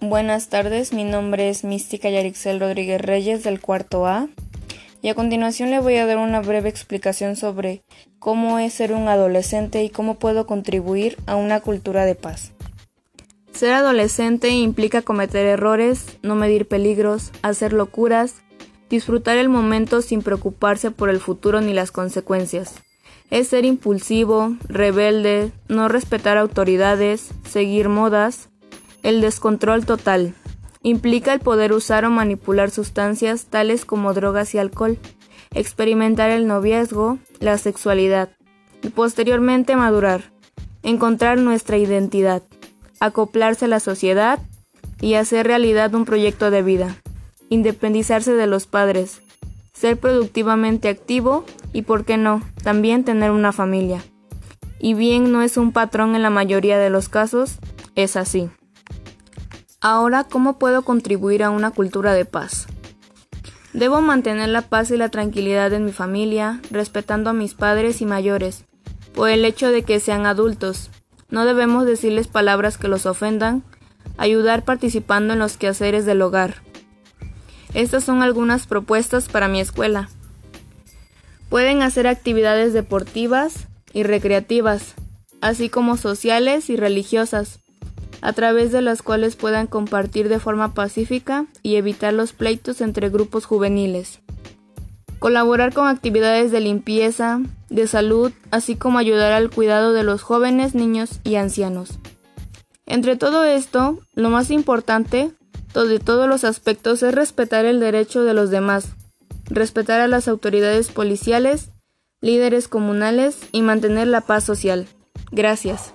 Buenas tardes, mi nombre es Mística Yarixel Rodríguez Reyes del cuarto A y a continuación le voy a dar una breve explicación sobre cómo es ser un adolescente y cómo puedo contribuir a una cultura de paz. Ser adolescente implica cometer errores, no medir peligros, hacer locuras, disfrutar el momento sin preocuparse por el futuro ni las consecuencias. Es ser impulsivo, rebelde, no respetar autoridades, seguir modas, el descontrol total. Implica el poder usar o manipular sustancias tales como drogas y alcohol, experimentar el noviazgo, la sexualidad, y posteriormente madurar, encontrar nuestra identidad, acoplarse a la sociedad y hacer realidad un proyecto de vida, independizarse de los padres, ser productivamente activo y, por qué no, también tener una familia. Y bien no es un patrón en la mayoría de los casos, es así. Ahora, ¿cómo puedo contribuir a una cultura de paz? Debo mantener la paz y la tranquilidad en mi familia, respetando a mis padres y mayores, por el hecho de que sean adultos. No debemos decirles palabras que los ofendan, ayudar participando en los quehaceres del hogar. Estas son algunas propuestas para mi escuela. Pueden hacer actividades deportivas y recreativas, así como sociales y religiosas a través de las cuales puedan compartir de forma pacífica y evitar los pleitos entre grupos juveniles. Colaborar con actividades de limpieza, de salud, así como ayudar al cuidado de los jóvenes, niños y ancianos. Entre todo esto, lo más importante de todos los aspectos es respetar el derecho de los demás, respetar a las autoridades policiales, líderes comunales y mantener la paz social. Gracias.